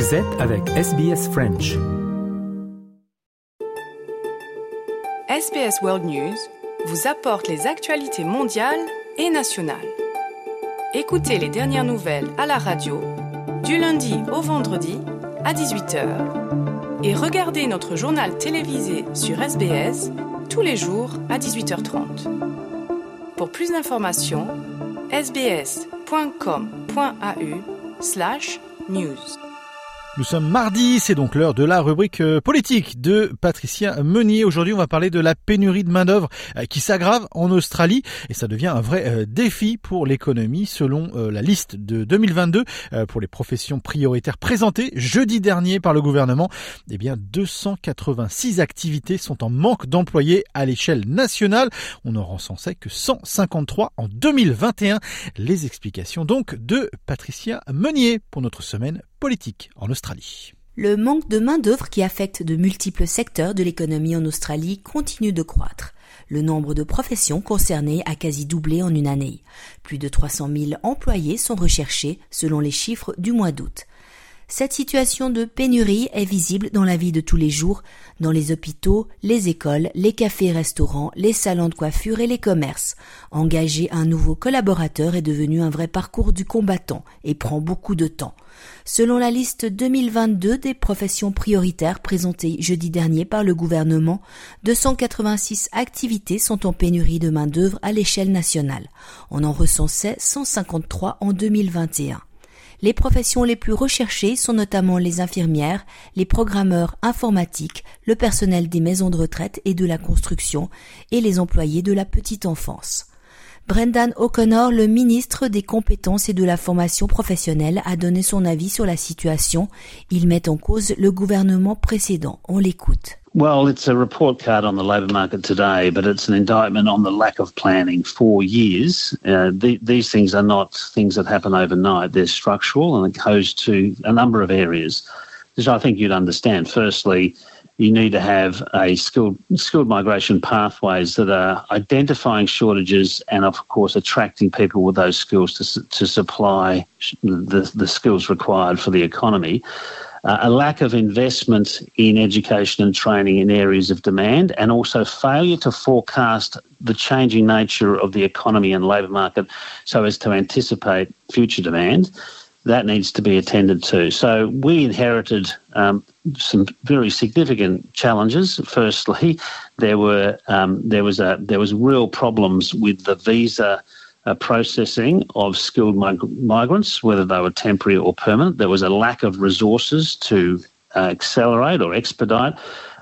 Vous êtes avec SBS French. SBS World News vous apporte les actualités mondiales et nationales. Écoutez les dernières nouvelles à la radio du lundi au vendredi à 18h et regardez notre journal télévisé sur SBS tous les jours à 18h30. Pour plus d'informations, sbs.com.au slash news. Nous sommes mardi, c'est donc l'heure de la rubrique euh, politique de Patricia Meunier. Aujourd'hui, on va parler de la pénurie de main-d'œuvre euh, qui s'aggrave en Australie et ça devient un vrai euh, défi pour l'économie selon la liste de 2022 pour les professions prioritaires présentées jeudi dernier par le gouvernement. Eh bien, 286 activités sont en manque d'employés à l'échelle nationale. On en recensait que 153 en 2021. Les explications donc de Patricia Meunier pour notre semaine Le manque de main-d'œuvre qui affecte de multiples secteurs de l'économie en Australie continue de croître. Le nombre de professions concernées a quasi doublé en une année. Plus de 300 000 employés sont recherchés selon les chiffres du mois d'août. Cette situation de pénurie est visible dans la vie de tous les jours, dans les hôpitaux, les écoles, les cafés-restaurants, les salons de coiffure et les commerces. Engager un nouveau collaborateur est devenu un vrai parcours du combattant et prend beaucoup de temps. Selon la liste 2022 des professions prioritaires présentée jeudi dernier par le gouvernement, 286 activités sont en pénurie de main-d'œuvre à l'échelle nationale. On en recensait 153 en 2021. Les professions les plus recherchées sont notamment les infirmières, les programmeurs informatiques, le personnel des maisons de retraite et de la construction, et les employés de la petite enfance. Brendan O'Connor, le ministre des compétences et de la formation professionnelle, a donné son avis sur la situation. Il met en cause le gouvernement précédent. On l'écoute. Well, it's a report card on the labour market today, but it's an indictment on the lack of planning for years. Uh, the, these things are not things that happen overnight. They're structural and it goes to a number of areas. Which I think you'd understand. Firstly, you need to have a skilled skilled migration pathways that are identifying shortages and of course attracting people with those skills to, to supply the, the skills required for the economy uh, a lack of investment in education and training in areas of demand, and also failure to forecast the changing nature of the economy and labour market so as to anticipate future demand. That needs to be attended to. So we inherited um, some very significant challenges. Firstly, there were um, there was a there was real problems with the visa uh, processing of skilled mig- migrants, whether they were temporary or permanent. There was a lack of resources to uh, accelerate or expedite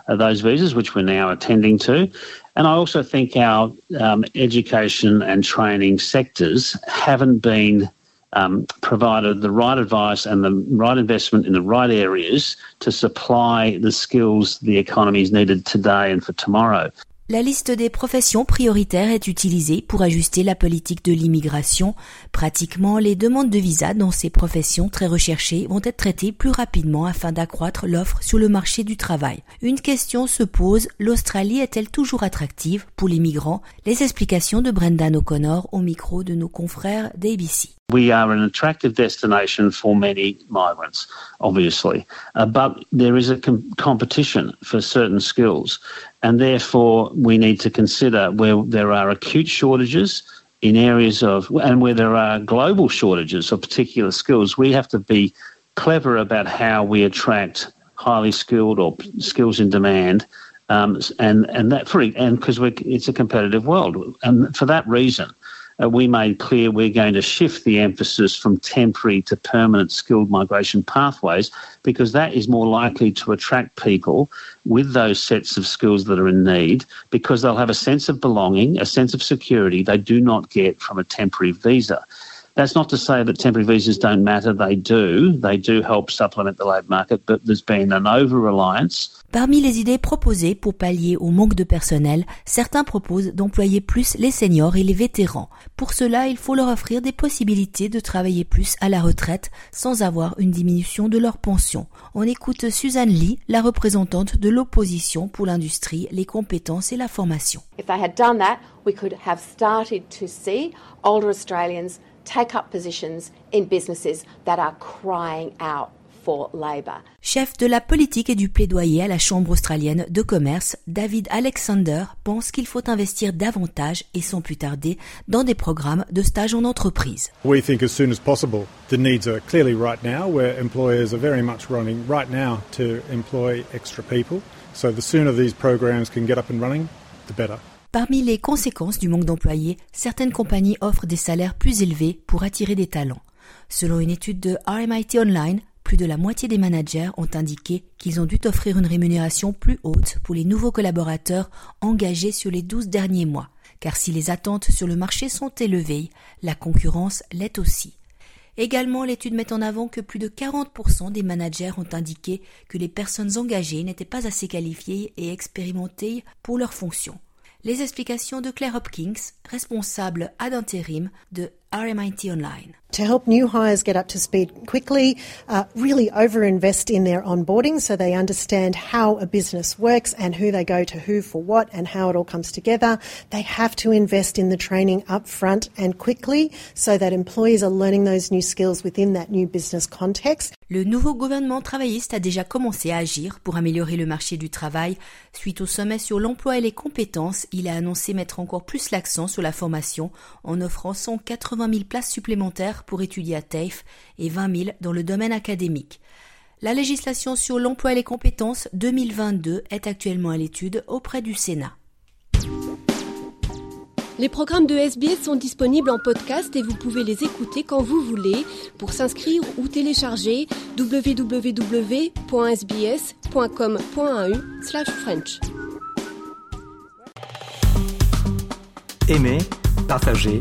uh, those visas, which we're now attending to. And I also think our um, education and training sectors haven't been um, provided the right advice and the right investment in the right areas to supply the skills the economy is needed today and for tomorrow. La liste des professions prioritaires est utilisée pour ajuster la politique de l'immigration. Pratiquement, les demandes de visa dans ces professions très recherchées vont être traitées plus rapidement afin d'accroître l'offre sur le marché du travail. Une question se pose, l'Australie est-elle toujours attractive pour les migrants? Les explications de Brendan O'Connor au micro de nos confrères d'ABC. We are an attractive destination for many migrants, obviously, uh, but there is a com- competition for certain skills, and therefore we need to consider where there are acute shortages in areas of, and where there are global shortages of particular skills. We have to be clever about how we attract highly skilled or skills in demand um, and and that for and because it's a competitive world, and for that reason, uh, we made clear we're going to shift the emphasis from temporary to permanent skilled migration pathways because that is more likely to attract people with those sets of skills that are in need because they'll have a sense of belonging, a sense of security they do not get from a temporary visa. That's not to say that temporary visas don't matter. They do. They do help supplement the labour market, but there's been an over-reliance Parmi les idées proposées pour pallier au manque de personnel, certains proposent d'employer plus les seniors et les vétérans. Pour cela, il faut leur offrir des possibilités de travailler plus à la retraite sans avoir une diminution de leur pension. On écoute Suzanne Lee, la représentante de l'opposition pour l'industrie, les compétences et la formation. If they had done that, we could have started to see older Australians take up positions in businesses that are crying out for labour. Chef de la politique et du plaidoyer à la Chambre australienne de commerce, David Alexander pense qu'il faut investir davantage et sans plus tarder dans des programmes de stage en entreprise. We think as soon as possible. The needs are clearly right now where employers are very much running right now to employ extra people. So the sooner these programs can get up and running, the better. Parmi les conséquences du manque d'employés, certaines compagnies offrent des salaires plus élevés pour attirer des talents. Selon une étude de RMIT Online, plus de la moitié des managers ont indiqué qu'ils ont dû offrir une rémunération plus haute pour les nouveaux collaborateurs engagés sur les 12 derniers mois. Car si les attentes sur le marché sont élevées, la concurrence l'est aussi. Également, l'étude met en avant que plus de 40% des managers ont indiqué que les personnes engagées n'étaient pas assez qualifiées et expérimentées pour leurs fonctions. Les explications de Claire Hopkins, responsable ad intérim de RMIT Online. To help new hires get up to speed quickly, uh, really overinvest in their onboarding so they understand how a business works and who they go to who for what and how it all comes together. They have to invest in the training up front and quickly so that employees are learning those new skills within that new business context. Le nouveau gouvernement travailliste a déjà commencé à agir pour améliorer le marché du travail. Suite au sommet sur l'emploi et les compétences, il a annoncé mettre encore plus l'accent sur la formation en offrant 180 000 places supplémentaires pour étudier à TAFE et 20 000 dans le domaine académique. La législation sur l'emploi et les compétences 2022 est actuellement à l'étude auprès du Sénat. Les programmes de SBS sont disponibles en podcast et vous pouvez les écouter quand vous voulez. Pour s'inscrire ou télécharger, www.sbs.com.au/french. Aimez, partagez,